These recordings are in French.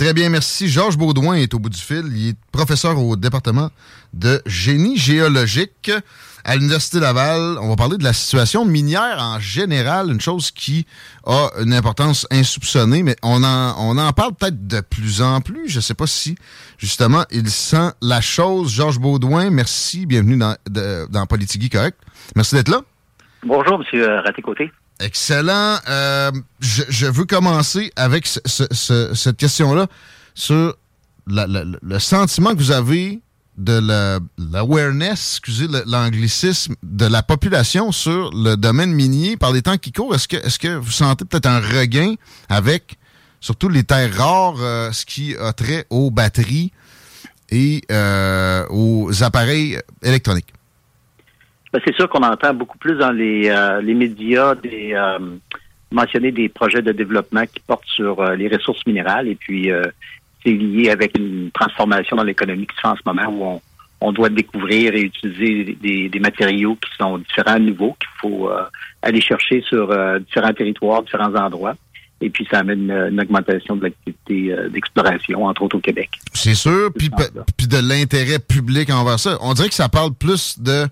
Très bien, merci. Georges Baudouin est au bout du fil. Il est professeur au département de génie géologique à l'Université Laval. On va parler de la situation minière en général, une chose qui a une importance insoupçonnée, mais on en, on en parle peut-être de plus en plus. Je ne sais pas si, justement, il sent la chose. Georges Baudouin, merci. Bienvenue dans, dans Politigui Correct. Merci d'être là. Bonjour, M. Raté-Côté. Excellent. Euh, je, veux commencer avec ce, ce, cette question-là sur le sentiment que vous avez de l'awareness, excusez l'anglicisme, de la population sur le domaine minier par les temps qui courent. Est-ce que, est que vous sentez peut-être un regain avec surtout les terres rares, euh, ce qui a trait aux batteries et euh, aux appareils électroniques? Ben, c'est sûr qu'on entend beaucoup plus dans les, euh, les médias des, euh, mentionner des projets de développement qui portent sur euh, les ressources minérales et puis c'est lié avec une transformation dans l'économie qui se fait en ce moment où on, on doit découvrir et utiliser des, des, matériaux qui sont différents, nouveaux, qu'il faut aller chercher sur différents territoires, différents endroits. Et puis, ça amène une, augmentation de l'activité d'exploration, entre autres au Québec. C'est sûr, puis, puis de l'intérêt public envers ça. On dirait que ça parle plus de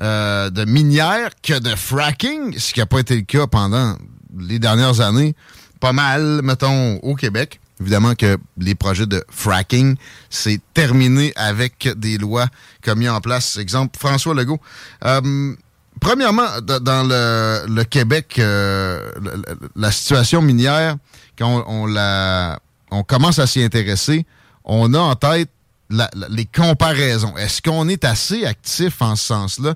euh, de minière que de fracking, ce qui n'a pas été le cas pendant les dernières années. Pas mal, mettons, au Québec. Évidemment que les projets de fracking, c'est terminé avec des lois comme mis en place. Exemple, François Legault. Euh, premièrement, dans le, Québec, euh, la, situation minière, quand on, la, on commence à s'y intéresser, on a en tête les comparaisons. Est-ce qu'on est assez actif en ce sens-là?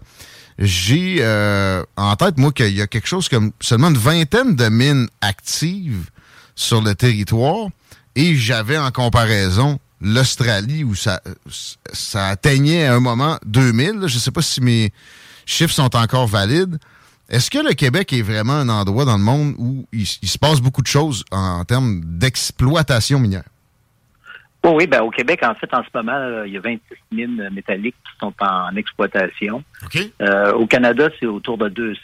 J'ai euh, en tête, moi, qu'il y a quelque chose comme seulement une vingtaine de mines actives sur le territoire et j'avais en comparaison l'Australie où ça, atteignait à un moment 2000. Je ne sais pas si mes chiffres sont encore valides. Est-ce que le Québec est vraiment un endroit dans le monde où il se passe beaucoup de choses en termes d'exploitation minière? Oh oui, ben, au Québec, en fait, en ce moment, il y a 26 mines métalliques qui sont en exploitation. Euh, au Canada, c'est autour de 200.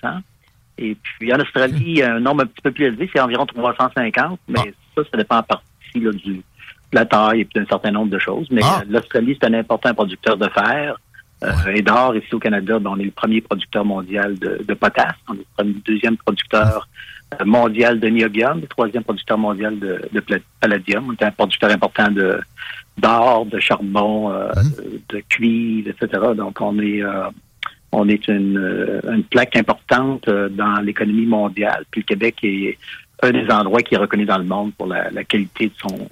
Et puis en Australie, il y a un nombre un petit peu plus élevé, c'est environ 350, mais ah. ça, ça dépend en partie là, du, de la taille et d'un certain nombre de choses. Mais ah. euh, l'Australie, c'est un important producteur de fer. Euh, et d'or, ici au Canada, ben, on est le premier producteur mondial de, de potasse. On est le deuxième producteur mondial de niobium, le troisième producteur mondial de, de palladium. On est un producteur important de d'or, de charbon, euh, mhm. de cuivre, etc. Donc on est euh, on est une, euh, une plaque importante dans l'économie mondiale. Puis le Québec est un des endroits qui est reconnu dans le monde pour la, la qualité de son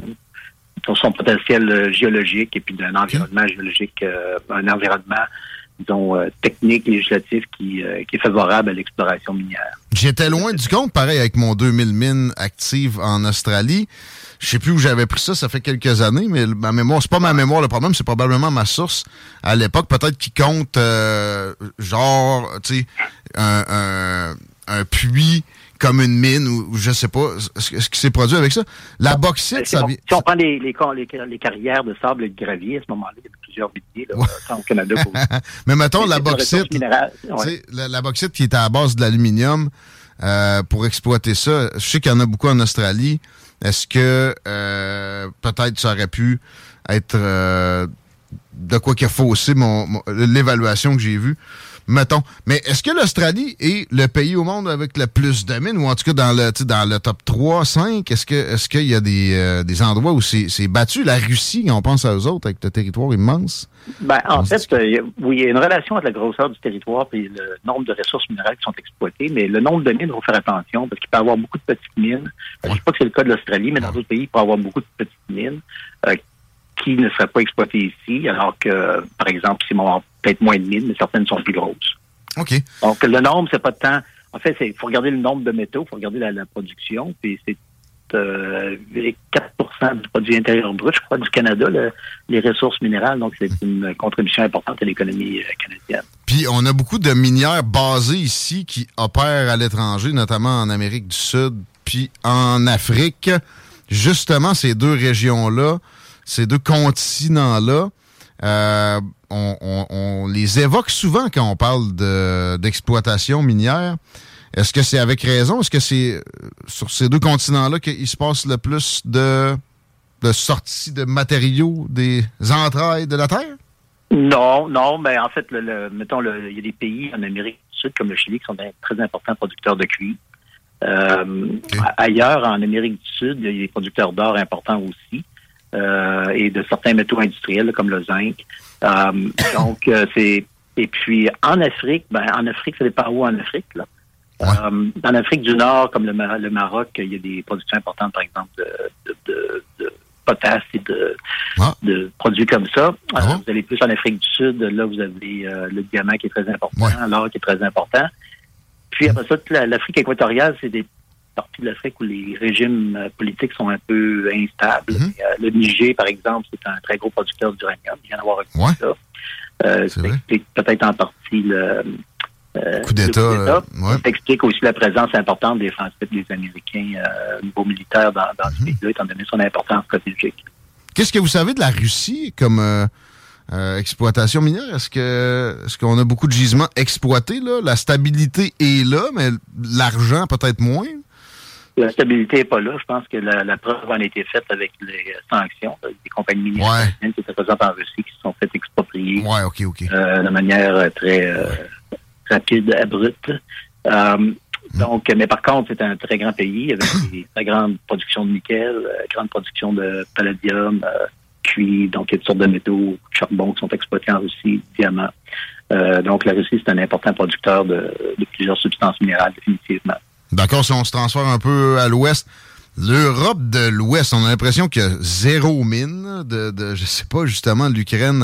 son potentiel géologique et puis d'un environnement géologique, un environnement disons, euh, technique, législatif qui, euh, qui est favorable à l'exploration minière. J'étais loin du compte, pareil, avec mon 2000 mines actives en Australie. Je sais plus où j'avais pris ça, ça fait quelques années, mais ma mémoire, c'est pas ma mémoire le problème, c'est probablement ma source à l'époque, peut-être qui compte euh, genre, tu sais, un puits comme une mine ou, je sais pas ce, qui s'est produit avec ça? La bauxite, ça vient. Si on prend les, les, les, carrières de sable et de gravier, à ce moment-là, il y a plusieurs milliers là, au Canada. Mais mettons la bauxite, la, la, bauxite qui est à la base de l'aluminium, euh, pour exploiter ça, je sais qu'il y en a beaucoup en Australie. Est-ce que euh, peut-être ça aurait pu être euh, de quoi qu'il a faussé mon l'évaluation que j'ai vue? Mettons. Mais est-ce que l'Australie est le pays au monde avec le plus de mines, ou en tout cas dans le, dans le top 3, 5? Est-ce que est-ce qu'il y a des, euh, des endroits où c'est battu? La Russie, on pense à eux autres, avec le territoire immense? Ben, en fait, euh, oui, il y a une relation entre la grosseur du territoire et le nombre de ressources minérales qui sont exploitées, mais le nombre de mines, il faut faire attention, parce qu'il peut y avoir beaucoup de petites mines. Je ne sais pas que c'est le cas de l'Australie, mais dans d'autres pays, il peut y avoir beaucoup de petites mines. Euh, qui ne seraient pas exploitées ici, alors que, par exemple, c'est peut-être moins de mines, mais certaines sont plus grosses. OK. Donc, le nombre, c'est pas temps. En fait, il faut regarder le nombre de métaux, il faut regarder la, production, puis c'est 4% du produit intérieur brut, je crois, du Canada, les ressources minérales. Donc, c'est une contribution importante à l'économie canadienne. Puis, on a beaucoup de minières basées ici qui opèrent à l'étranger, notamment en Amérique du Sud, puis en Afrique. Justement, ces deux régions-là, ces deux continents-là, euh, on, les évoque souvent quand on parle d'exploitation minière. Est-ce que c'est avec raison? Est-ce que c'est euh, sur ces deux continents-là qu'il se passe le plus de, de sorties de matériaux des entrailles de la Terre? Non, non, mais en fait, le, mettons, il y a des pays en Amérique du Sud, comme le Chili, qui sont des très importants producteurs de cuivre. Euh, ailleurs, en Amérique du Sud, il y a des producteurs d'or importants aussi. Euh, et de certains métaux industriels comme le zinc. Euh, donc, euh, c'est et puis en Afrique, ben en Afrique, ça dépend où en Afrique. Là. en Afrique du Nord, comme le, Maroc, il y a des productions importantes, par exemple, de, de, de, potasse et de, de produits comme ça. Ah vous allez plus en Afrique du Sud, là, vous avez le diamant qui est très important, l'or qui est très important. Puis après ça, l'Afrique équatoriale, c'est des partie de l'Afrique où les régimes euh, politiques sont un peu instables. Mhm. Euh, le Niger, par exemple, c'est un très gros producteur d'uranium. Il vient d'avoir un ouais. ça. Euh, peut-être en partie le coup d'État. Ça explique aussi la présence importante des Français et des Américains au niveau militaire dans, dans ce mhm. pays-là, étant donné son importance stratégique. Qu'est-ce que vous savez de la Russie comme exploitation minière? Est-ce que est-ce qu'on a beaucoup de gisements exploités là? La stabilité est là, mais l'argent peut-être moins? La stabilité n'est pas là. Je pense que la, preuve en a été faite avec les sanctions des compagnies minières qui étaient présentes en Russie, qui se sont fait exproprier euh, de manière très euh, rapide, abrupte. Euh, hmm. donc, mais par contre, c'est un très grand pays avec une très grande production de nickel, grande production de palladium, cuivre, donc il y a toutes sortes de métaux, charbon qui sont exploités en Russie, diamants. donc, la Russie, c'est un important producteur de plusieurs substances minérales, définitivement. D'accord, si on se transfère un peu à l'ouest, l'Europe de l'Ouest, on a l'impression qu'il y a zéro mine de, de je sais pas, justement, l'Ukraine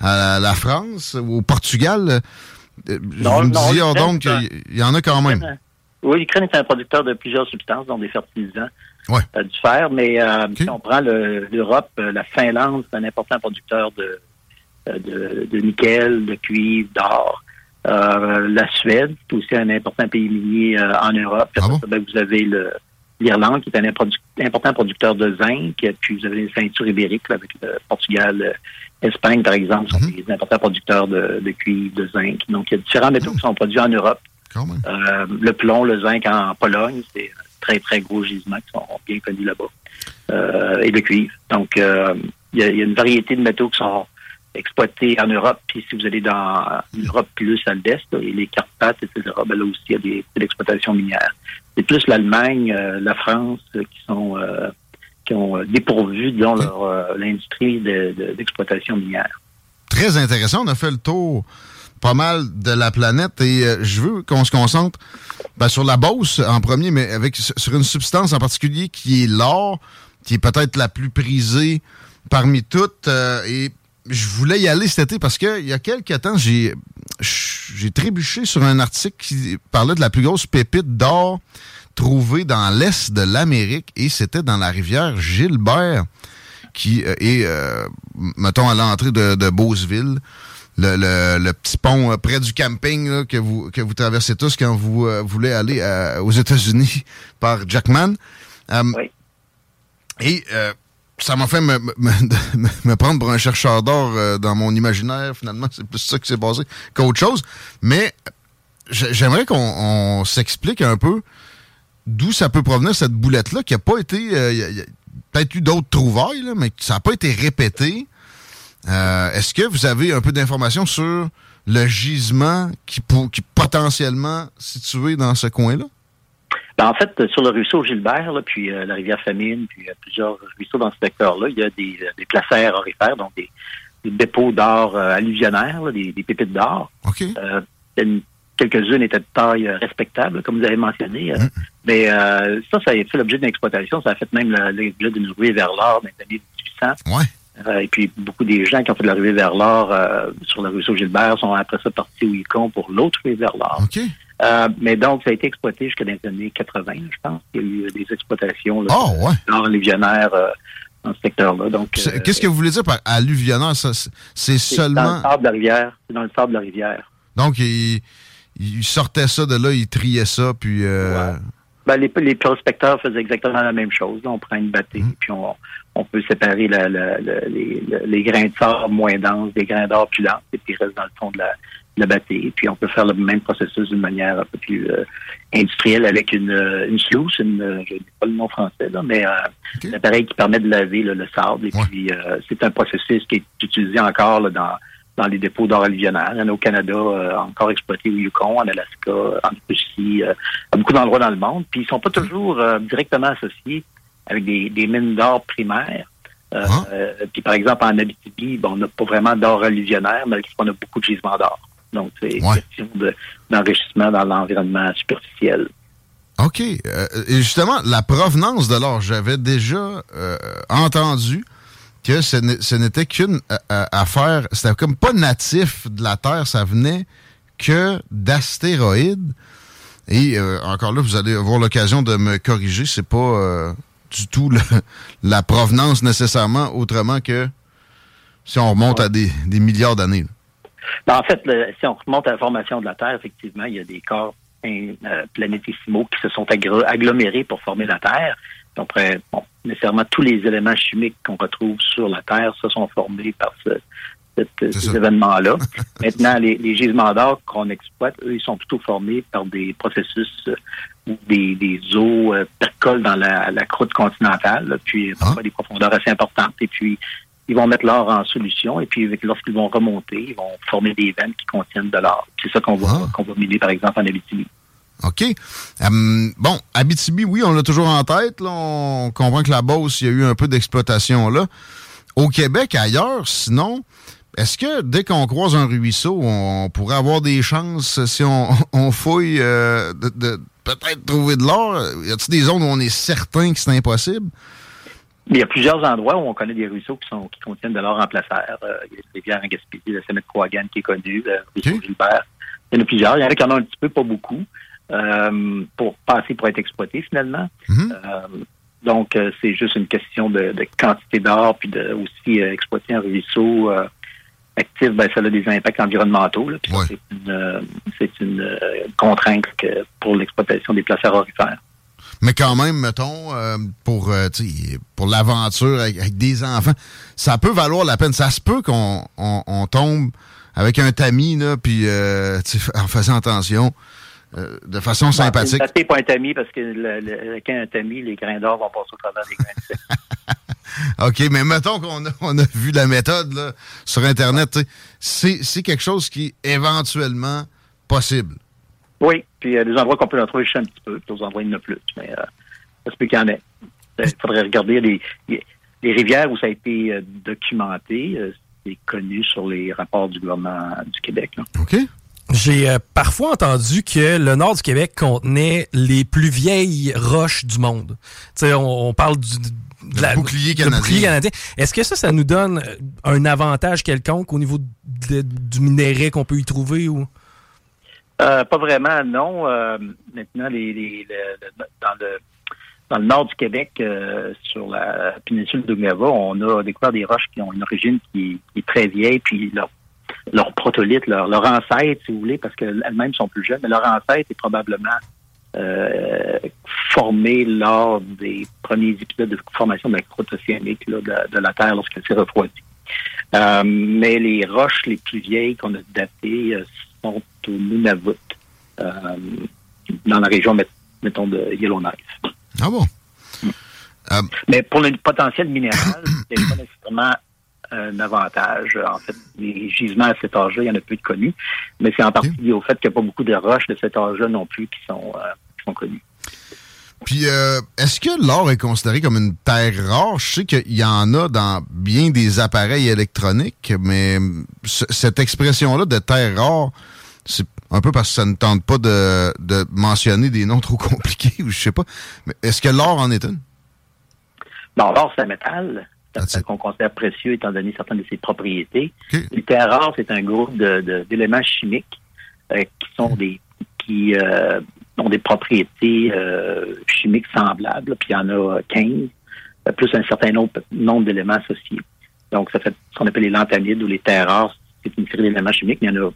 à, la France ou au Portugal. Euh, non, je me donc qu'il y en a quand même. Oui, l'Ukraine est un producteur de plusieurs substances, dont des fertilisants, ouais. Euh, du fer, mais euh, si on prend l'Europe, la Finlande, c'est un important producteur de, de, de nickel, de cuivre, d'or. Euh, la Suède, c'est aussi un important pays minier euh, en Europe. Ah ben, vous avez l'Irlande, qui est un important producteur de zinc. Puis vous avez les ceintures ibériques avec le Portugal, l'Espagne, par exemple, sont mhm. des importants producteurs de, cuivre, de zinc. Donc, il y a différents métaux qui sont produits en Europe. Euh, le plomb, le zinc en Pologne, c'est très, très gros gisements qui sont bien connus là-bas. et le cuivre. Donc, il y, a, une variété de métaux qui sont exploité en Europe. Puis si vous allez dans l'Europe plus à l'est, les Carpates, etc., ben là aussi, il y a des, exploitations minières. C'est plus l'Allemagne, euh, la France euh, qui sont euh, qui ont dépourvu, disons, leur l'industrie d'exploitation minière. Très intéressant. On a fait le tour pas mal de la planète et je veux qu'on se concentre ben, sur la Beauce en premier, mais avec sur une substance en particulier qui est l'or, qui est peut-être la plus prisée parmi toutes et je voulais y aller cet été parce qu'il y a quelques temps, j'ai j'ai trébuché sur un article qui parlait de la plus grosse pépite d'or trouvée dans l'est de l'Amérique et c'était dans la rivière Gilbert qui euh, est, euh, mettons, à l'entrée de, de Beauceville. Le, le, petit pont euh, près du camping que vous que vous traversez tous quand vous voulez aller aux États-Unis par Jackman. oui. Et ça m'a fait me, prendre pour un chercheur d'or euh, dans mon imaginaire. Finalement, c'est plus ça qui s'est passé qu'autre chose. Mais j'aimerais qu'on s'explique un peu d'où ça peut provenir, cette boulette-là, qui n'a pas été... Euh, y a, peut-être eu d'autres trouvailles, mais ça n'a pas été répété. Euh, est-ce que vous avez un peu d'informations sur le gisement qui, qui est potentiellement situé dans ce coin-là? Ben, en fait, sur le ruisseau Gilbert, là, puis euh, la rivière Famine, puis euh, plusieurs ruisseaux dans ce secteur-là, il y a des, euh, des placères orifères, donc des, dépôts d'or alluvionnaires, des, des, pépites d'or. OK. quelques-unes étaient de taille respectable, comme vous avez mentionné. Mm. Mais ça, ça a fait l'objet d'une exploitation. Ça a fait même l'objet d'une ruée vers l'or dans les années 1800. Ouais. et puis, beaucoup des gens qui ont fait de la ruée vers l'or sur le ruisseau Gilbert sont après ça partis au Yukon pour l'autre ruée vers l'or. OK. mais donc, ça a été exploité jusqu'à les années 80, je pense. Il y a eu des exploitations là, oh, ouais. dans ce secteur-là. Donc, Qu'est-ce que vous voulez dire par alluvionnaire? C'est seulement... dans le sable de la rivière. C'est dans le sable de la rivière. Donc, il, sortait ça de là, il triait ça, puis... Ben, les, les, prospecteurs faisaient exactement la même chose. On prend une bâtée, mhm. puis on, on, peut séparer la, la, les, les, grains de sable moins denses des grains d'or plus denses, et puis ils restent dans le fond de la, de la Puis on peut faire le même processus d'une manière un peu plus euh, industrielle avec une, euh, une sluice, une, euh, je ne sais pas le nom français, là, mais euh, un appareil qui permet de laver le sable. Et puis c'est un processus qui est utilisé encore là, dans dans les dépôts d'or alluvionnaire. Il y en a au Canada, euh, encore exploité au Yukon, en Alaska, en Russie, euh, à beaucoup d'endroits dans le monde. Puis ils sont pas toujours euh, directement associés avec des, mines d'or primaires. Ah. puis par exemple, en Abitibi, bon, on n'a pas vraiment d'or alluvionnaire, mais on a beaucoup de gisements d'or. Donc, c'est une question d'enrichissement dans l'environnement superficiel. OK. et justement, la provenance de l'or, j'avais déjà entendu que ce n'était qu'une euh, euh, affaire, c'était comme pas natif de la Terre, ça venait que d'astéroïdes. Et euh, encore là, vous allez avoir l'occasion de me corriger, c'est pas du tout la provenance nécessairement, autrement que si on remonte à des, milliards d'années. Ben, en fait, si on remonte à la formation de la Terre, effectivement, il y a des corps planétissimaux qui se sont agglomérés pour former la Terre. Donc, bon, nécessairement tous les éléments chimiques qu'on retrouve sur la Terre se sont formés par ce, ces événements-là. Maintenant, les, gisements d'or qu'on exploite, eux, ils sont plutôt formés par des processus euh, où des, des eaux euh, percolent dans la, croûte continentale, puis ah. parfois des profondeurs assez importantes. Et puis, ils vont mettre l'or en solution, et puis lorsqu'ils vont remonter, ils vont former des veines qui contiennent de l'or. C'est ça qu'on va, ah. qu'on va miner, par exemple, en Abitibi. OK. Euh, bon, Abitibi, oui, on l'a toujours en tête. On comprend que la Beauce, il y a eu un peu d'exploitation là. Au Québec, ailleurs, sinon, est-ce que dès qu'on croise un ruisseau, on pourrait avoir des chances, si on, fouille, euh, de, peut-être trouver de l'or? Y a-t-il des zones où on est certain que c'est impossible? Il y a plusieurs endroits où on connaît des ruisseaux qui, sont, qui contiennent de l'or en placère. Euh, il y a la rivière en Gaspésie, le Semet de qui est connu, le ruisseau Gilbert. Il y en a plusieurs. Il y en a qui en ont un petit peu, pas beaucoup. Euh, pour passer pour être exploité finalement. Mhm. Euh, donc, euh, c'est juste une question de, quantité d'or, puis de aussi exploiter un ruisseau actif, ben, ça a des impacts environnementaux. C'est une, contrainte pour l'exploitation des places aurifères. Mais quand même, mettons, pour, pour l'aventure avec, des enfants, ça peut valoir la peine. Ça se peut qu'on on, tombe avec un tamis, là, puis en faisant attention, euh, de façon sympathique. Ne pas un tamis parce que le, quand un tamis, les grains d'or vont passer au travers des grains de OK, mais mettons qu'on a, on a vu la méthode là, sur Internet. C'est quelque chose qui est éventuellement possible. Oui, puis il y a des endroits qu'on peut en trouver juste un petit peu, d'autres endroits il n'y en a plus. Mais euh, ça se peut qu'il y en ait. Il faudrait regarder les, les, rivières où ça a été euh, documenté. c'est connu sur les rapports du gouvernement du Québec. Là. OK. J'ai euh, parfois entendu que le nord du Québec contenait les plus vieilles roches du monde. Tu sais, on, parle du de bouclier canadien. Est-ce que ça, ça nous donne euh, un avantage quelconque au niveau du minerai qu'on peut y trouver ou? Euh, pas vraiment, non. maintenant, les, dans le dans le nord du Québec, sur la péninsule d'Ogava, on a découvert des roches qui ont une origine qui, est très vieille, puis leur leur protolithe, leur, leur ancêtre, si vous voulez, parce qu'elles-mêmes sont plus jeunes, mais leur ancêtre est probablement euh, formé lors des premiers épisodes de formation de la croûte océanique de, la Terre lorsqu'elle s'est refroidie. Euh, mais les roches les plus vieilles qu'on a datées euh, sont au Nunavut, dans la région, mettons, de Yellowknife. Ah bon? Mais pour le potentiel minéral, c'est pas nécessairement un avantage. En fait, les gisements à cet âge-là, il y en a peu de connus, mais c'est en partie au fait qu'il n'y a pas beaucoup de roches de cet âge-là non plus qui sont, euh, qui sont connues. Puis, euh, est-ce que l'or est considéré comme une terre rare? Je sais qu'il y en a dans bien des appareils électroniques, mais cette expression-là de terre rare, c'est un peu parce que ça ne tente pas de, de mentionner des noms trop compliqués, ou je sais pas. Mais est-ce que l'or en est une? Non, l'or, c'est un métal qu'on considère précieux étant donné certaines de ses propriétés. Les terres rares, c'est un groupe d'éléments chimiques euh, qui sont des qui ont des propriétés chimiques semblables, puis il y en a 15, plus un certain nombre, nombre d'éléments associés. Donc, ça fait ce qu'on appelle les lanthanides ou les terres rares. C'est une série d'éléments chimiques, mais il y en a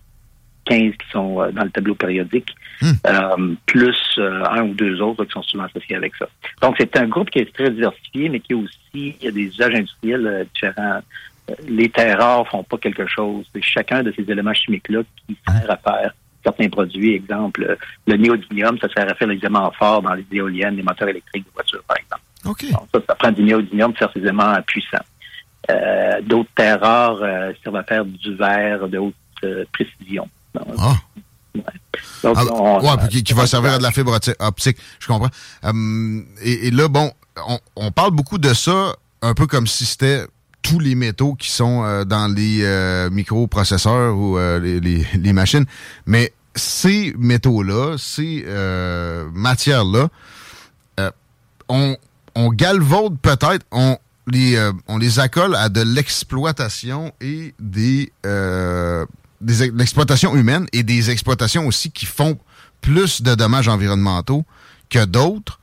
15 qui sont euh, dans le tableau périodique, hmm. euh, plus euh, un ou deux autres qui sont souvent associés avec ça. Donc, c'est un groupe qui est très diversifié, mais qui aussi, il y a des usages industriels différents. Les terres rares font pas quelque chose. C'est chacun de ces éléments chimiques-là qui sert à faire certains produits. Exemple, le néodymium, ça sert à faire les aimants forts dans les éoliennes, les moteurs électriques de voitures, par exemple. Okay. ça, ça prend du néodymium pour faire ces aimants puissants. D'autres terres rares servent à faire du verre de haute précision. Ah. Ouais. qui, va servir à de la fibre optique, je comprends. Hum, et, là, bon, on, parle beaucoup de ça un peu comme si c'était tous les métaux qui sont euh, dans les euh, microprocesseurs ou euh, les, machines. Mais ces métaux-là, ces matières-là, on, on galvaude peut-être, on les, on les accole à de l'exploitation et des des l'exploitation humaine et des exploitations aussi qui font plus de dommages environnementaux que d'autres.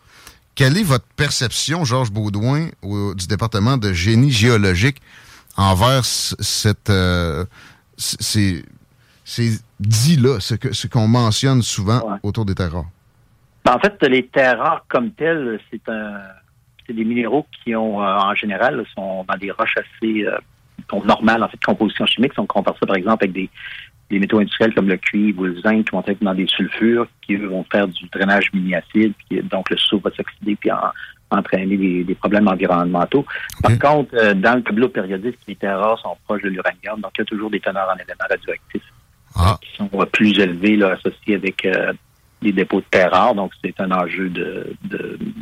Quelle est votre perception, Georges Baudouin, du département de génie géologique envers cette, euh, ces, ces dits-là, ce qu'on ce qu'on mentionne souvent autour des terres rares? Ben, en fait, les terres rares comme telles, c'est un, c'est des minéraux qui ont, euh, en général, sont dans des roches assez euh, normales, en fait, de composition chimique. Si on compare ça, par exemple, avec des, métaux industriels comme le cuivre ou le zinc qui vont être dans des sulfures, qui vont faire du drainage mini-acide, puis donc le sous va s'oxyder puis entraîner des, problèmes environnementaux. Par contre, euh, dans le tableau périodique, les terres rares sont proches de l'uranium, donc il y a toujours des teneurs en éléments radioactifs ah. qui sont euh, plus élevés, là, associés avec euh, les dépôts de terres rares. Donc, c'est un enjeu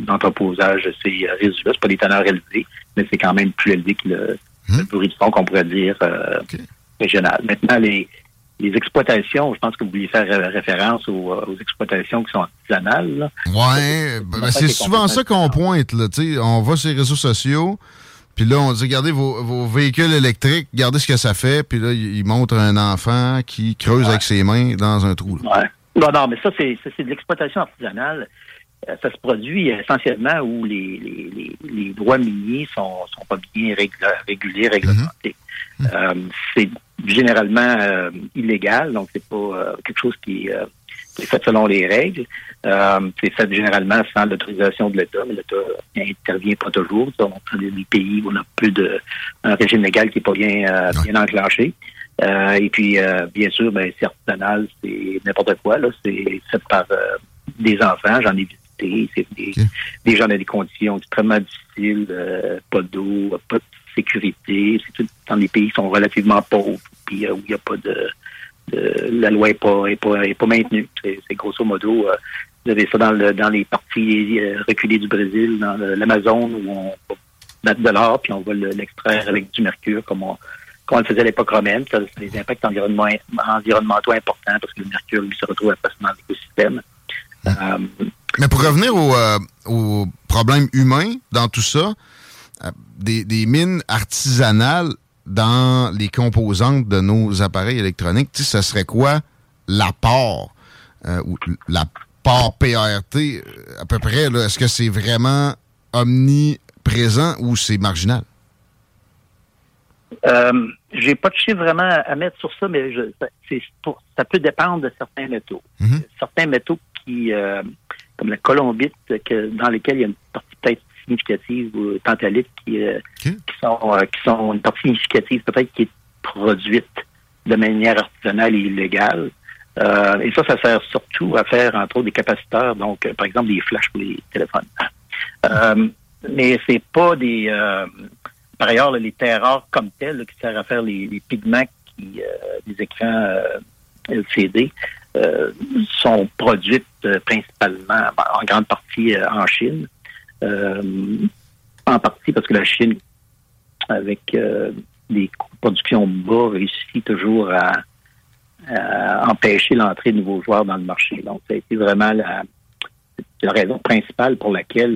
d'entreposage de, de, ces résidus-là. C'est pas des teneurs élevées, mais c'est quand même plus élevé que le, le hmm? bruit de fond qu'on pourrait dire euh, régional. Maintenant, les, les exploitations, je pense que vous vouliez faire référence aux, euh, aux exploitations qui sont artisanales. Oui, ben, c'est souvent ça qu'on pointe. Là, on va sur les réseaux sociaux, puis là, on dit, regardez vos, vos, véhicules électriques, regardez ce que ça fait, puis là, ils montrent un enfant qui creuse avec ses mains dans un trou. Là. Non, non, mais ça, c'est de l'exploitation artisanale. Euh, ça se produit essentiellement où les, les, les, droits miniers sont, sont pas bien régulés, réglementés. Mhm. Euh, c'est généralement euh, illégal, donc c'est pas quelque chose qui, est fait selon les règles. c'est fait généralement sans l'autorisation de l'État, mais l'État n'intervient pas toujours. On a des pays où on a plus de un régime légal qui n'est pas bien, bien enclenché. et puis, bien sûr, ben, c'est artisanal, c'est n'importe quoi. Là, c'est fait par des enfants. J'en ai vu c'est des, gens dans des conditions extrêmement difficiles, euh, pas d'eau, pas de sécurité. C'est tout dans des pays qui sont relativement pauvres, puis euh, où il n'y a pas de, la loi n'est pas, est pas, est pas maintenue. C'est grosso modo, euh, vous avez ça dans, dans les parties reculées du Brésil, dans l'Amazon, où on va mettre de l'or, puis on va l'extraire avec du mercure, comme on, comme on le faisait à l'époque romaine. Ça a des impacts environnementaux importants parce que le mercure, lui, se retrouve facilement dans l'écosystème. Mais pour revenir au, euh, au problème humain dans tout ça, euh, des, des, mines artisanales dans les composantes de nos appareils électroniques, tu sais, ce serait quoi l'apport euh, ou l'apport PART à peu près? Est-ce que c'est vraiment omniprésent ou c'est marginal? Euh, j'ai pas de chiffre vraiment à mettre sur ça, mais je, ça peut dépendre de certains métaux. Mm-hmm. Certains métaux qui, comme la colombite, que, dans lesquelles il y a une partie peut-être significative ou tantalite qui, euh, qui, sont, euh, qui sont une partie significative peut-être qui est produite de manière artisanale et illégale. Euh, et ça, ça sert surtout à faire, entre autres, des capaciteurs, donc, par exemple, des flashs pour les téléphones. mais c'est pas des... par ailleurs, les terres rares comme telles qui servent à faire les, pigments qui, des écrans LCD, euh, sont produites euh, principalement, ben, en grande partie euh, en Chine. en partie parce que la Chine, avec des productions bas, réussit toujours à, empêcher l'entrée de nouveaux joueurs dans le marché. Donc, ça a été vraiment la, la raison principale pour laquelle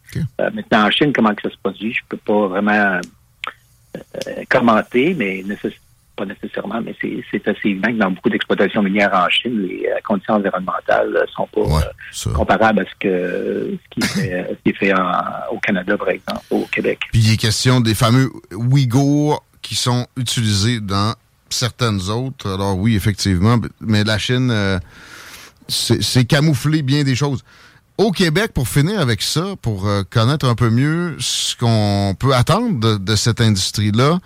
Okay. Euh, maintenant, en Chine, comment que ça se produit, je peux pas vraiment euh, commenter, mais pas nécessairement, mais c'est assez évident que dans beaucoup d'exploitations minières en Chine, les euh, conditions environnementales sont pas ouais, comparables à ce, que, ce qui, fait, ce qui est fait en, au Canada, par exemple, au Québec. Puis il est question des fameux Ouïghours qui sont utilisés dans certaines autres. Alors oui, effectivement, mais la Chine, euh, c'est camouflé bien des choses. Au Québec, pour finir avec ça, pour euh, connaître un peu mieux ce qu'on peut attendre de, cette industrie-là,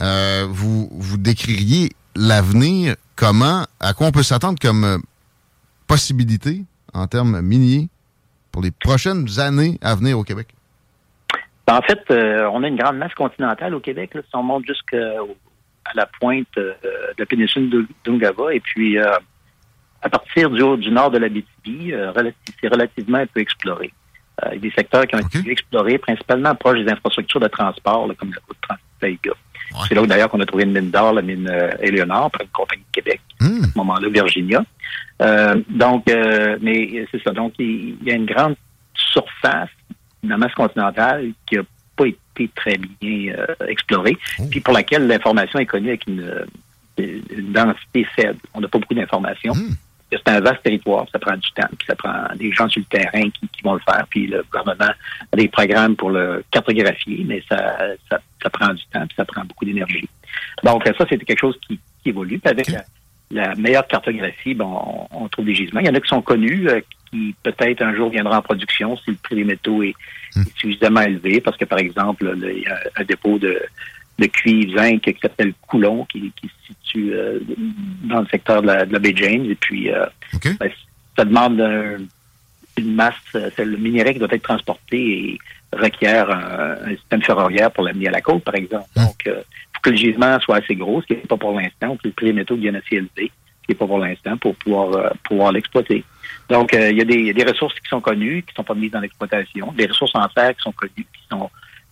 euh, vous, vous décririez l'avenir comment, à quoi on peut s'attendre comme euh, possibilité en termes miniers pour les prochaines années à venir au Québec? En fait, on a une grande masse continentale au Québec. Si on monte jusqu'à la pointe de la péninsule d'Ungava, et puis euh, à partir du, du nord de la BTB, c'est relativement un peu exploré. il y a des secteurs qui ont okay. été explorés, principalement proches des infrastructures de transport, là, comme la route Transit Ouais. C'est là d'ailleurs qu'on a trouvé une mine d'or, la mine euh, Éléonore, par une compagnie de Québec, mmh. à ce moment-là, Virginia. Euh, donc, euh, mais c'est ça. Donc, il, il, y a une grande surface de la masse continentale qui n'a pas été très bien euh, explorée, oh. puis pour laquelle l'information est connue avec une, une densité faible. On n'a pas beaucoup d'informations. Mmh. C'est un vaste territoire, ça prend du temps, puis ça prend des gens sur le terrain qui, qui vont le faire, puis le gouvernement a des programmes pour le cartographier, mais ça, ça, ça prend du temps, puis ça prend beaucoup d'énergie. Donc ça, c'était quelque chose qui, qui évolue. Puis avec la, la, meilleure cartographie, bon, on, on, trouve des gisements. Il y en a qui sont connus, euh, qui peut-être un jour viendront en production si le prix des métaux est, mmh. est suffisamment élevé, parce que par exemple, là, il y a un dépôt de de cuivre zinc qui s'appelle Coulon, qui, qui se situe euh, dans le secteur de la, de la baie James. Et puis, euh, okay. ben, ça demande un, une masse, c'est le minerai qui doit être transporté et requiert un, un système ferroviaire pour l'amener à la côte, par exemple. Mmh. Donc, il euh, faut que le gisement soit assez gros, ce qui n'est pas pour l'instant, que le prix des métaux devienne assez élevé, ce qui n'est pas pour l'instant, pour pouvoir, euh, pouvoir l'exploiter. Donc, il y, a des, y a des ressources qui sont connues, qui sont pas mises dans l'exploitation, des ressources en terre qui sont connues, qui sont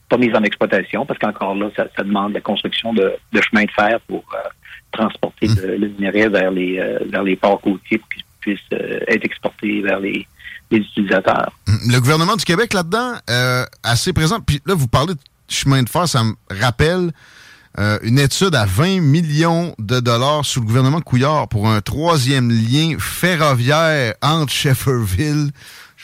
pas mise en exploitation parce qu'encore là, ça, ça, demande la construction de, de chemins de fer pour euh, transporter mmh. le, le, minerai vers les euh, vers les ports côtiers pour qu'il puisse euh, être exporté vers les, les, utilisateurs. Le gouvernement du Québec là-dedans, euh, assez présent. Puis là, vous parlez de chemin de fer, ça me rappelle euh, une étude à 20 millions de dollars sous le gouvernement Couillard pour un troisième lien ferroviaire entre Shefferville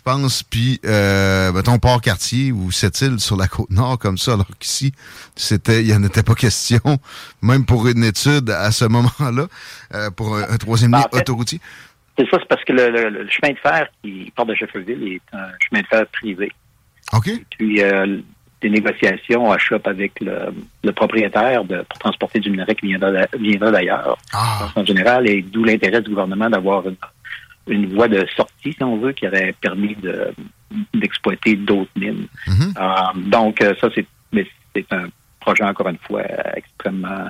pense, puis, euh, mettons, Port-Cartier ou cette île sur la côte nord, comme ça, alors qu'ici, c'était, il n'y en était pas question, même pour une étude à ce moment-là, euh, pour un, un troisième lien en fait, autoroutier. C'est ça, c'est parce que le, le, le, chemin de fer qui part de Shefferville est un chemin de fer privé. OK. Et puis, euh, des négociations à shop avec le, le propriétaire de, pour transporter du minerai qui viendra, viendra d'ailleurs, ah. en général, et d'où l'intérêt du gouvernement d'avoir une une voie de sortie, si on veut, qui aurait permis de, d'exploiter d'autres mines. Mm -hmm. euh, donc, ça, c'est, un projet, encore une fois, extrêmement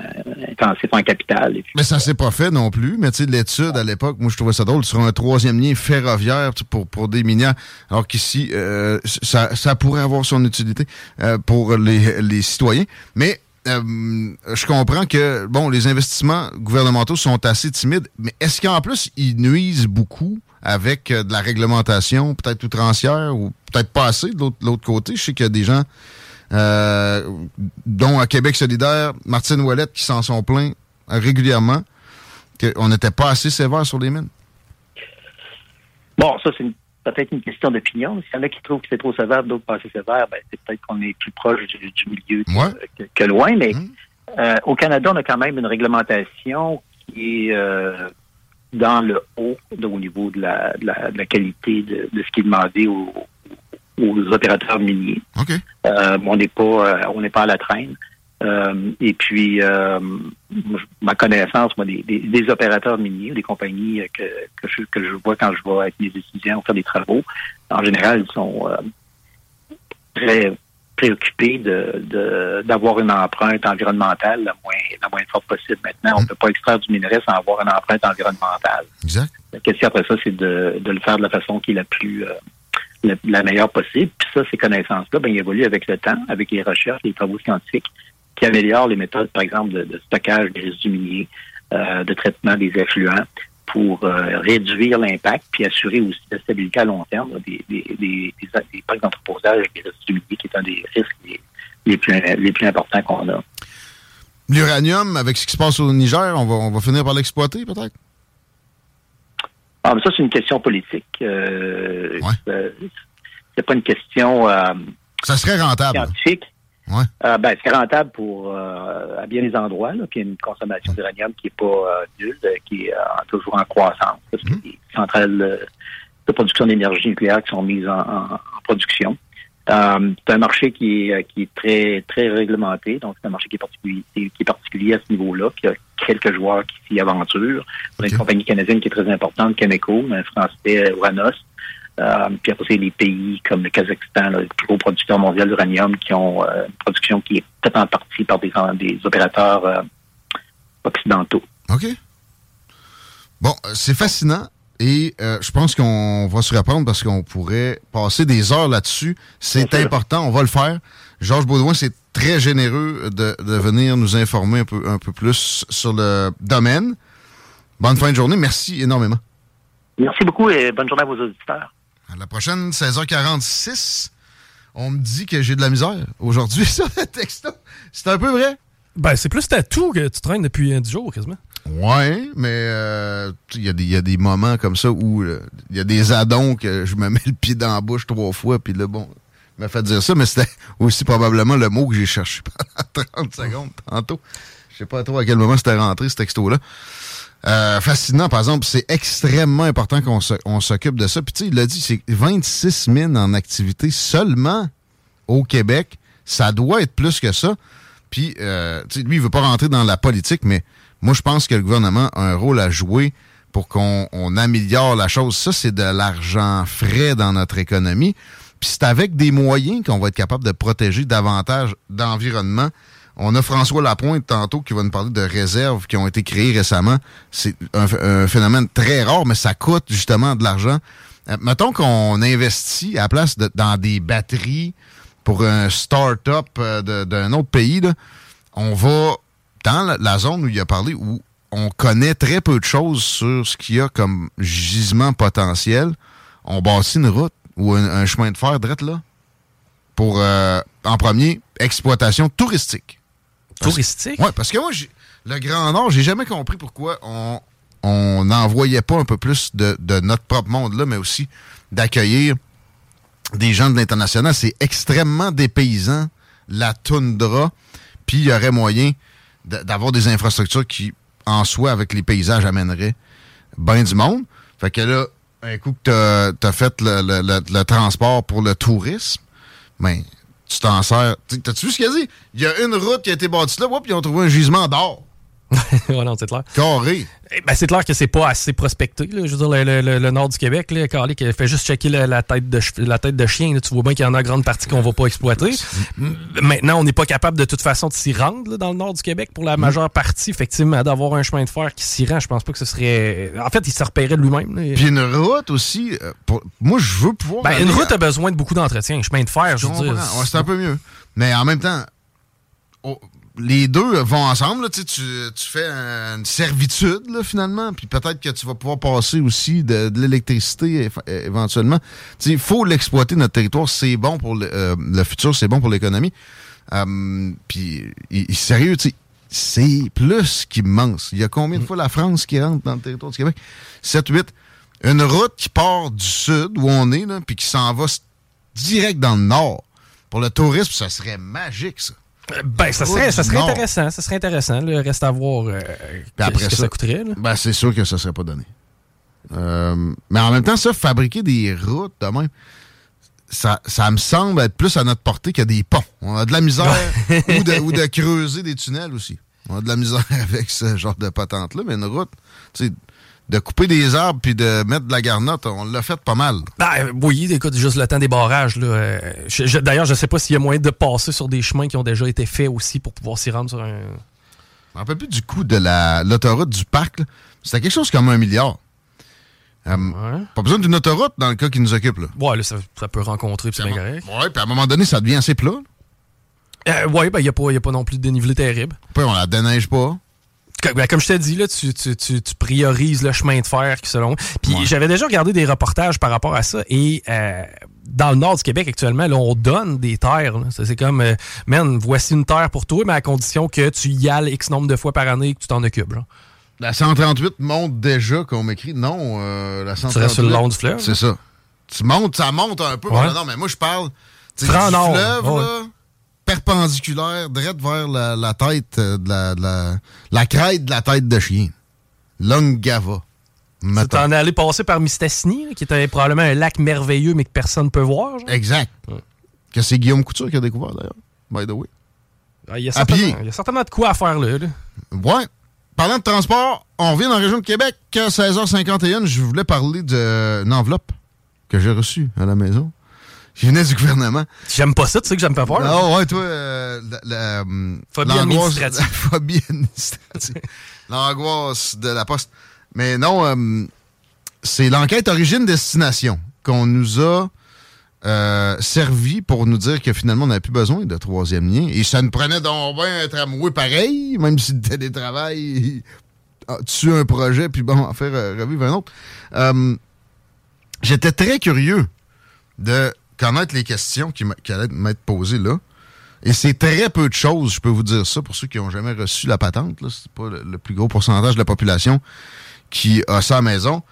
intensif en capital. Puis, mais ça s'est pas fait non plus. Mais tu sais, l'étude à l'époque, moi, je trouvais ça drôle, sur un troisième lien ferroviaire pour, pour des minières, alors qu'ici, euh, ça, ça pourrait avoir son utilité euh, pour les, les citoyens. Mais euh, je comprends que bon, les investissements gouvernementaux sont assez timides, mais est-ce qu'en plus ils nuisent beaucoup avec euh, de la réglementation, peut-être outrancière ou peut-être pas assez de l'autre côté? Je sais qu'il y a des gens, euh, dont à Québec solidaire, Martine Ouellette, qui s'en sont plaints régulièrement, qu'on n'était pas assez sévère sur les mines. Bon, ça c'est une peut-être une question d'opinion. S'il y en a qui trouvent que c'est trop sévère, d'autres pas assez sévère, ben, c'est peut-être qu'on est plus proche du, milieu que, loin. Mais mmh. euh, au Canada, on a quand même une réglementation qui est euh, dans le haut au niveau de la, qualité de, ce qui est demandé aux, opérateurs miniers. Euh, on n'est pas on n'est pas à la traîne. Euh, et puis, euh, ma connaissance, moi, des, opérateurs miniers, des compagnies que, que, je, que je vois quand je vais avec mes étudiants faire des travaux, en général, ils sont euh, très préoccupés de d'avoir une empreinte environnementale la moins la moins forte possible. Maintenant, on ne mmh. peut pas extraire du minerai sans avoir une empreinte environnementale. Exact. La question après ça, c'est de, de le faire de la façon qui est la plus la, meilleure possible. Puis ça, ces connaissances-là, ben, ils évoluent avec le temps, avec les recherches, les travaux scientifiques qui améliore les méthodes, par exemple, de, stockage des résidus miniers, euh, de traitement des effluents pour euh, réduire l'impact puis assurer aussi la stabilité à long terme des, des, des, des, parcs d'entreposage avec des résidus miniers, qui est un des risques les, plus, les plus importants qu'on a. L'uranium, avec ce qui se passe au Niger, on va, on va finir par l'exploiter peut-être? Ah, mais ça, c'est une question politique. Euh, c'est pas une question ça serait rentable. scientifique. Euh, ben, c'est rentable pour euh, à bien des endroits. Là, puis une consommation d'uranium qui n'est pas euh, nulle, qui est toujours en croissance. Parce a des centrales de production d'énergie nucléaire qui sont mises en, production. c'est un marché qui est, qui est très très réglementé, donc c'est un marché qui est particulier, qui est particulier à ce niveau-là. Y a quelques joueurs qui s'y aventurent. On a une compagnie canadienne qui est très importante, Cameco, un français, Uranos, euh, puis après, c'est des pays comme le Kazakhstan, le plus gros producteur mondial d'uranium, qui ont euh, une production qui est peut-être en partie par des, des opérateurs euh, occidentaux. OK. Bon, c'est fascinant. Et je pense qu'on va se reprendre parce qu'on pourrait passer des heures là-dessus. C'est important, on va le faire. Georges Baudouin, c'est très généreux de, de, venir nous informer un peu, un peu plus sur le domaine. Bonne fin de journée. Merci énormément. Merci beaucoup et bonne journée à vos auditeurs. La prochaine, 16h46, on me dit que j'ai de la misère aujourd'hui sur le texto. C'est un peu vrai? Ben, c'est plus tout que tu traînes depuis 10 jours, quasiment. Ouais, mais euh, il y, a des moments comme ça où euh, il y a des addons que je me mets le pied dans la bouche trois fois, puis là, bon, m'a fait dire ça, mais c'était aussi probablement le mot que j'ai cherché pendant 30 secondes tantôt. Je sais pas trop à quel moment c'était rentré, ce texto-là. Euh, fascinant, par exemple, c'est extrêmement important qu'on s'occupe de ça. Puis tu sais, il l'a dit, c'est 26 mines en activité seulement au Québec. Ça doit être plus que ça. Puis, euh, tu sais, lui, il veut pas rentrer dans la politique, mais moi, je pense que le gouvernement a un rôle à jouer pour qu'on améliore la chose. Ça, c'est de l'argent frais dans notre économie. Puis c'est avec des moyens qu'on va être capable de protéger davantage d'environnement on a François Lapointe tantôt qui va nous parler de réserves qui ont été créées récemment. C'est un, phénomène très rare, mais ça coûte justement de l'argent. Euh, mettons qu'on investit à la place dans des batteries pour un start-up euh, d'un autre pays. On va dans la, zone où il a parlé, où on connaît très peu de choses sur ce qu'il y a comme gisement potentiel. On bâtit une route ou un, chemin de fer direct là pour, euh, en premier, exploitation touristique. Touristique? Oui, parce que moi, le Grand Nord, j'ai jamais compris pourquoi on on n'envoyait pas un peu plus de, notre propre monde là, mais aussi d'accueillir des gens de l'international. C'est extrêmement dépaysant, la toundra, puis il y aurait moyen d'avoir des infrastructures qui, en soi, avec les paysages, amèneraient bien du monde. Fait que là, un coup que tu as, fait le, transport pour le tourisme, ben, tu t'en sers. T'as-tu vu ce qu'il a dit? Il y a une route qui a été bâtie là, puis ils ont trouvé un gisement d'or. ouais, non, c'est clair. Carré. Eh ben, c'est clair que c'est pas assez prospecté. Là. Je veux dire, le, nord du Québec, là, Carly, qui fait juste checker la, tête, de, la tête de chien. tu vois bien qu'il y en a une grande partie qu'on va pas exploiter. Maintenant, on n'est pas capable de toute façon de s'y rendre dans le nord du Québec pour la mm. majeure partie. Effectivement, d'avoir un chemin de fer qui s'y rend, je pense pas que ce serait. En fait, il se repérait lui-même. Puis une route aussi. Euh, moi, je veux pouvoir. Ben, une route a besoin de beaucoup d'entretien. Un chemin de fer, je, veux dire. c'est un peu mieux. Mais en même temps, les deux vont ensemble. tu, tu fais une servitude, finalement, puis peut-être que tu vas pouvoir passer aussi de, l'électricité éventuellement. Il faut l'exploiter, notre territoire. C'est bon pour le, euh, futur, c'est bon pour l'économie. Euh, puis, sérieux, c'est plus qu'immense. Il y a combien de fois la France qui rentre dans le territoire du Québec? 7, 8. Une route qui part du sud, où on est, là, puis qui s'en va direct dans le nord. Pour le tourisme, ça serait magique, ça. Ben, ça serait, ça serait intéressant. Ça serait intéressant. Reste à voir euh, après ce que ça, coûterait. Ben, c'est sûr que ça serait pas donné. Euh, mais en même temps, ça, fabriquer des routes de même, ça, ça me semble être plus à notre portée que des ponts. On a de la misère ou, de, ou de creuser des tunnels aussi. On a de la misère avec ce genre de patente-là, mais une route, tu sais, de couper des arbres puis de mettre de la garnotte, on l'a fait pas mal. Ben, oui, écoute, juste le temps des barrages. Là, euh, D'ailleurs, je sais pas s'il y a moyen de passer sur des chemins qui ont déjà été faits aussi pour pouvoir s'y rendre sur un. Je me rappelle plus du coût de l'autoroute du parc. C'était quelque chose comme un milliard. Euh, pas besoin d'une autoroute dans le cas qui nous occupe. Là. Ouais, là, ça, peut rencontrer, c'est bien correct. Ouais, puis à un moment donné, ça devient assez plat. Euh, ouais, ben, il n'y a, a, pas non plus de dénivelé terrible. Puis on la déneige pas. Ben, comme je t'ai dit, là, tu, priorises le chemin de fer qui selon. Puis j'avais déjà regardé des reportages par rapport à ça et euh, dans le nord du Québec actuellement, là, on donne des terres. C'est comme, euh, man, voici une terre pour toi, mais à condition que tu y ailles X nombre de fois par année et que tu t'en occupes. La 138 monte déjà, qu'on m'écrit. Non, euh, la 138. Tu sur le long du fleuve? C'est ça. Tu montes, ça monte un peu. non, mais moi, je parle du fleuve, là, perpendiculaire, direct vers la, tête euh, de la, la, la, crête de la tête de chien. Longava. Tu t'en es allé passer par Mistassini, qui était probablement un lac merveilleux, mais que personne ne peut voir. Exact. Que c'est Guillaume Couture qui a découvert, d'ailleurs. By the way. Ah, il, y a certainement, de quoi à faire là. là. Ouais. Parlant de transport, on revient dans la région de Québec. À 16h51, je voulais parler d'une enveloppe que j'ai reçue à la maison qui venait du gouvernement. J'aime pas ça, tu sais que j'aime pas peur. Ah ouais, toi, euh, la, euh, phobie administrative. phobie administrative. L'angoisse de la poste. Mais non, euh, c'est l'enquête origine-destination qu'on nous a euh, servi pour nous dire que finalement, on n'avait plus besoin de troisième lien. Et ça nous prenait donc bien un tramway pareil, même si le télétravail tue un projet, puis bon, faire revivre un autre. J'étais très curieux de connaître les questions qui, allaient m'être posées là. Et c'est très peu de choses, je peux vous dire ça, pour ceux qui n'ont jamais reçu la patente. C'est pas le, plus gros pourcentage de la population qui a ça à la maison,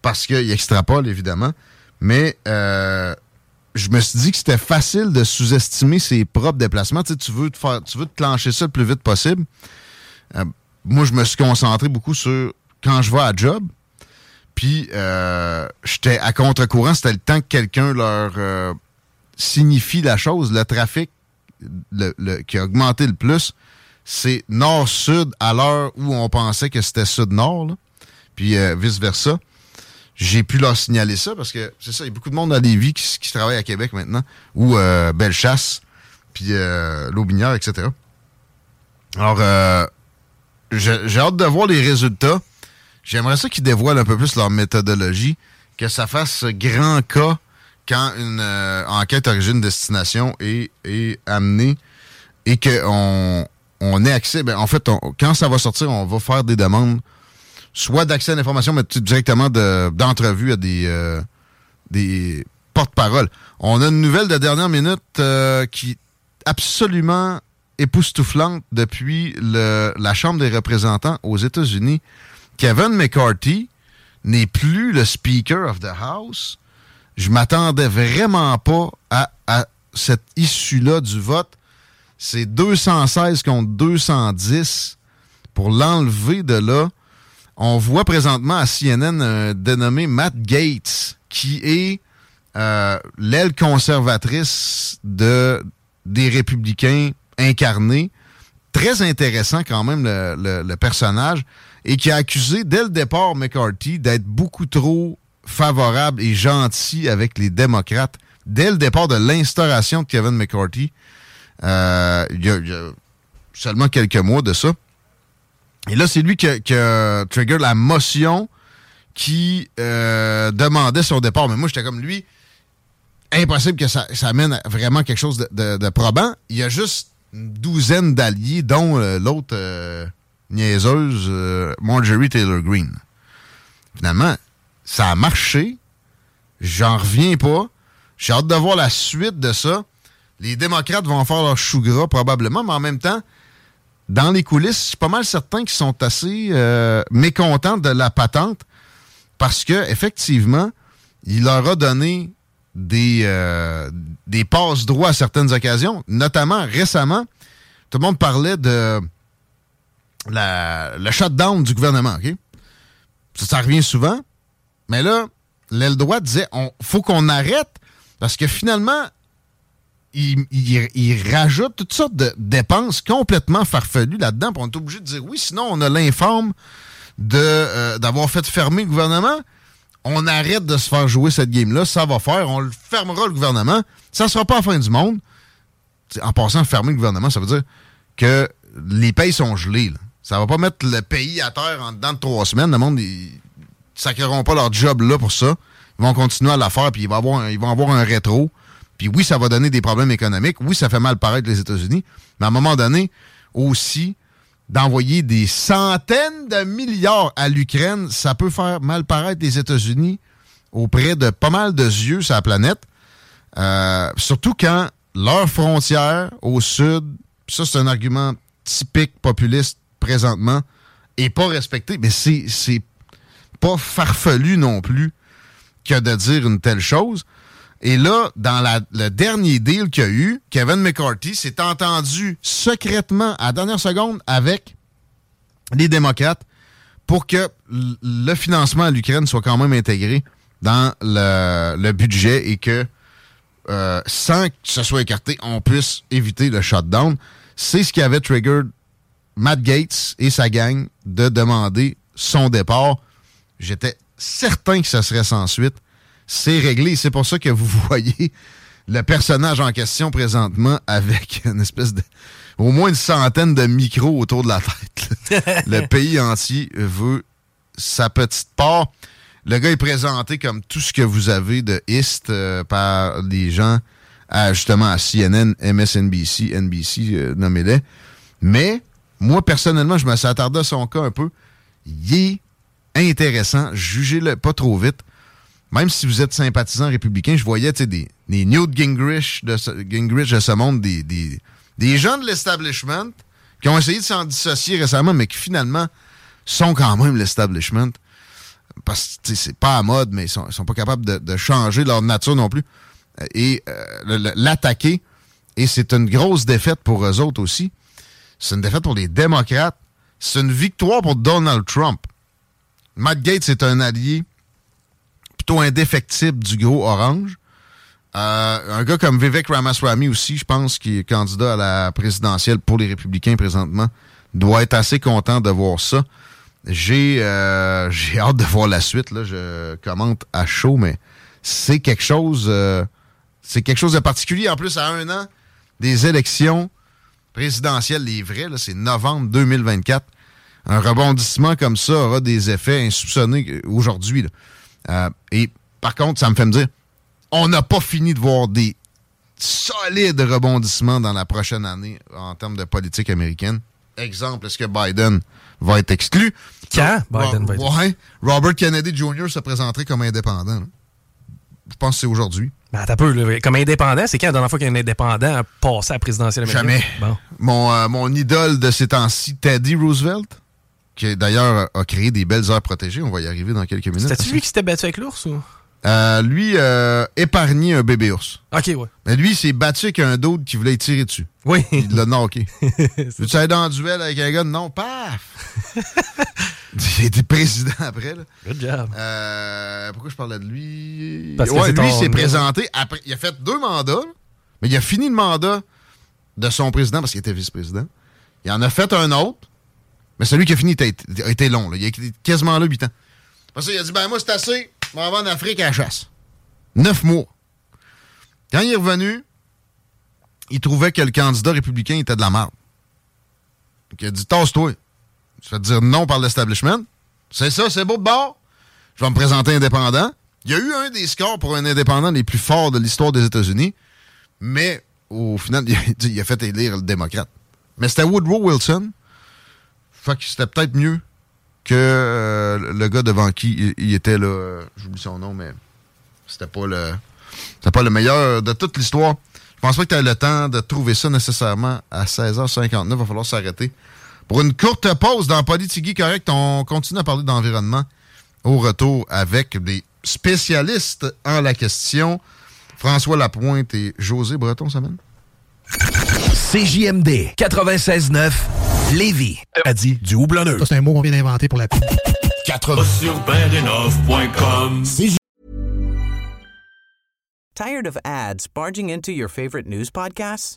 parce qu'il extrapole, évidemment. Mais euh, je me suis dit que c'était facile de sous-estimer ses propres déplacements. Tu, tu, veux te faire, tu veux te clencher ça le plus vite possible. Euh, moi, je me suis concentré beaucoup sur quand je vais à job, puis, euh, j'étais à contre-courant. C'était le temps que quelqu'un leur euh, signifie la chose. Le trafic qui a augmenté le plus, c'est nord-sud à l'heure où on pensait que c'était sud-nord. Puis, euh, vice-versa. J'ai pu leur signaler ça parce que, c'est ça, il y a beaucoup de monde à Lévis qui, qui travaille à Québec maintenant, ou Bellechasse, puis L'Aubinière, etc. Alors, j'ai hâte de voir les résultats. J'aimerais ça qu'ils dévoilent un peu plus leur méthodologie, que ça fasse grand cas quand une euh, enquête origine-destination est, est, amenée et qu'on on ait accès. Ben, en fait, quand ça va sortir, on va faire des demandes, soit d'accès à l'information, mais directement d'entrevue à des, euh, des porte-paroles. On a une nouvelle de dernière minute euh, qui est absolument époustouflante depuis la Chambre des représentants aux États-Unis Kevin McCarthy n'est plus le Speaker of the House. Je m'attendais vraiment pas à, cette issue-là du vote. C'est 216 contre 210 pour l'enlever de là. On voit présentement à CNN un dénommé Matt Gates, qui est euh, l'aile conservatrice de, des républicains incarnés. Très intéressant quand même le personnage et qui a accusé dès le départ McCarthy d'être beaucoup trop favorable et gentil avec les démocrates dès le départ de l'instauration de Kevin McCarthy. Euh, il, y a, seulement quelques mois de ça. Et là, c'est lui qui a, trigger la motion qui euh, demandait son départ. Mais moi, j'étais comme lui, impossible que ça, amène vraiment quelque chose de, probant. Il y a juste une douzaine d'alliés, dont euh, l'autre niaiseuse euh, Marjorie Taylor Greene. Finalement, ça a marché. J'en reviens pas. J'ai hâte de voir la suite de ça. Les démocrates vont faire leur chou gras probablement, mais en même temps, dans les coulisses, je suis pas mal certain qu'ils sont assez euh, mécontents de la patente parce que effectivement, il leur a donné des, euh, des passes droits à certaines occasions, notamment récemment, tout le monde parlait de la, le shutdown du gouvernement, OK? Ça, revient souvent, mais là, l'aile droite disait on faut qu'on arrête parce que finalement, il, rajoute toutes sortes de dépenses complètement farfelues là-dedans. on est obligé de dire oui, sinon on a l'informe euh, d'avoir fait fermer le gouvernement on arrête de se faire jouer cette game-là, ça va faire, on le fermera le gouvernement, ça sera pas la fin du monde. en passant, fermer le gouvernement, ça veut dire que les pays sont gelés. Ça va pas mettre le pays à terre en dedans de trois semaines. Le monde, ils sacreront pas leur job là pour ça. Ils vont continuer à la faire, puis ils vont avoir, ils vont avoir un rétro. Puis oui, ça va donner des problèmes économiques. Oui, ça fait mal paraître les États-Unis. Mais à un moment donné, aussi, d'envoyer des centaines de milliards à l'Ukraine, ça peut faire mal paraître les États-Unis auprès de pas mal de yeux sur la planète. Euh, surtout quand leur frontière au sud, ça c'est un argument typique populiste présentement, est pas respectée. Mais c'est pas farfelu non plus que de dire une telle chose. Et là, dans le dernier deal qu'il y a eu, Kevin McCarthy s'est entendu secrètement à la dernière seconde avec les démocrates pour que le financement à l'Ukraine soit quand même intégré dans le, budget et que euh, sans que ce soit écarté, on puisse éviter le shutdown. C'est ce qui avait triggered Matt Gates et sa gang de demander son départ. J'étais certain que ce serait sans suite c'est réglé. C'est pour ça que vous voyez le personnage en question présentement avec une espèce de. au moins une centaine de micros autour de la tête. le pays entier veut sa petite part. Le gars est présenté comme tout ce que vous avez de East euh, par des gens justement à CNN, MSNBC, NBC, euh, nommez-les. Mais moi, personnellement, je me suis attardé à son cas un peu. Il est intéressant. Jugez-le pas trop vite même si vous êtes sympathisant républicain, je voyais des, des Newt Gingrich de, ce, monde, des, des, des gens de l'establishment qui ont essayé de s'en dissocier récemment, mais qui finalement sont quand même l'establishment. Parce que c'est pas à mode, mais ils sont, sont pas capables de, de, changer leur nature non plus. Et euh, l'attaquer. Et c'est une grosse défaite pour eux autres aussi. C'est une défaite pour les démocrates. C'est une victoire pour Donald Trump. Matt Gates est un allié indéfectible du gros orange. Euh, un gars comme Vivek Ramaswamy aussi, je pense, qui est candidat à la présidentielle pour les républicains présentement, doit être assez content de voir ça. J'ai euh, j'ai hâte de voir la suite. Là. Je commente à chaud, mais c'est quelque chose euh, c'est quelque chose de particulier. En plus, à un an des élections présidentielles, les vraies, c'est novembre 2024. Un rebondissement comme ça aura des effets insoupçonnés aujourd'hui. Euh, et par contre, ça me fait me dire, on n'a pas fini de voir des solides rebondissements dans la prochaine année en termes de politique américaine. Exemple, est-ce que Biden va être exclu? Quand Biden va être exclu? Robert Kennedy Jr. se présenterait comme indépendant. Je pense que c'est aujourd'hui? Ben, t'as peu, comme indépendant, c'est quand la dernière fois qu'un indépendant a passé à la présidentielle américaine? Jamais. Mon, euh, mon idole de ces temps-ci, Teddy Roosevelt, qui d'ailleurs a créé des belles aires protégées. On va y arriver dans quelques minutes. C'était lui qui s'était battu avec l'ours ou? Euh, lui, euh, épargné un bébé ours. OK, ouais. Mais lui, il s'est battu avec un d'autre qui voulait tirer dessus. Oui. Il l'a knocké. tu aller dans un duel avec un gars? Non, paf! il était président après. Là. Good job. Euh, pourquoi je parlais de lui? Parce ouais, lui, il s'est présenté après. Il a fait deux mandats, mais il a fini le mandat de son président parce qu'il était vice-président. Il en a fait un autre. Mais celui qui a fini a été long. Là. Il a été quasiment là 8 ans. Après ça, il a dit Ben, moi, c'est assez. Je m'en vais en Afrique à la chasse. Neuf mois. Quand il est revenu, il trouvait que le candidat républicain était de la merde. Il a dit Tasse-toi. Vais te dire non par l'establishment. C'est ça, c'est beau de bord. Je vais me présenter indépendant. Il y a eu un des scores pour un indépendant les plus forts de l'histoire des États-Unis, mais au final, il a, il a fait élire le démocrate. Mais c'était Woodrow Wilson fait que c'était peut-être mieux que euh, le gars devant qui il, était là. Euh, j'oublie son nom, mais c'était pas le. Pas le meilleur de toute l'histoire. Je pense pas que tu as le temps de trouver ça nécessairement à 16h59. Il va falloir s'arrêter. Pour une courte pause dans Politigui Correct, on continue à parler d'environnement au retour avec des spécialistes en la question. François Lapointe et José Breton, ça mène? CJMD 96.9 Lévis. A dit du houblonneux. c'est un mot qu'on vient d'inventer pour la pub. 80 sur Tired of ads barging into your favorite news podcasts?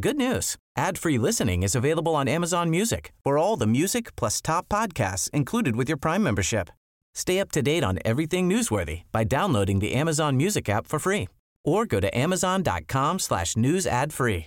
Good news. Ad-free listening is available on Amazon Music for all the music plus top podcasts included with your Prime membership. Stay up to date on everything newsworthy by downloading the Amazon Music app for free or go to amazon.com slash news ad free.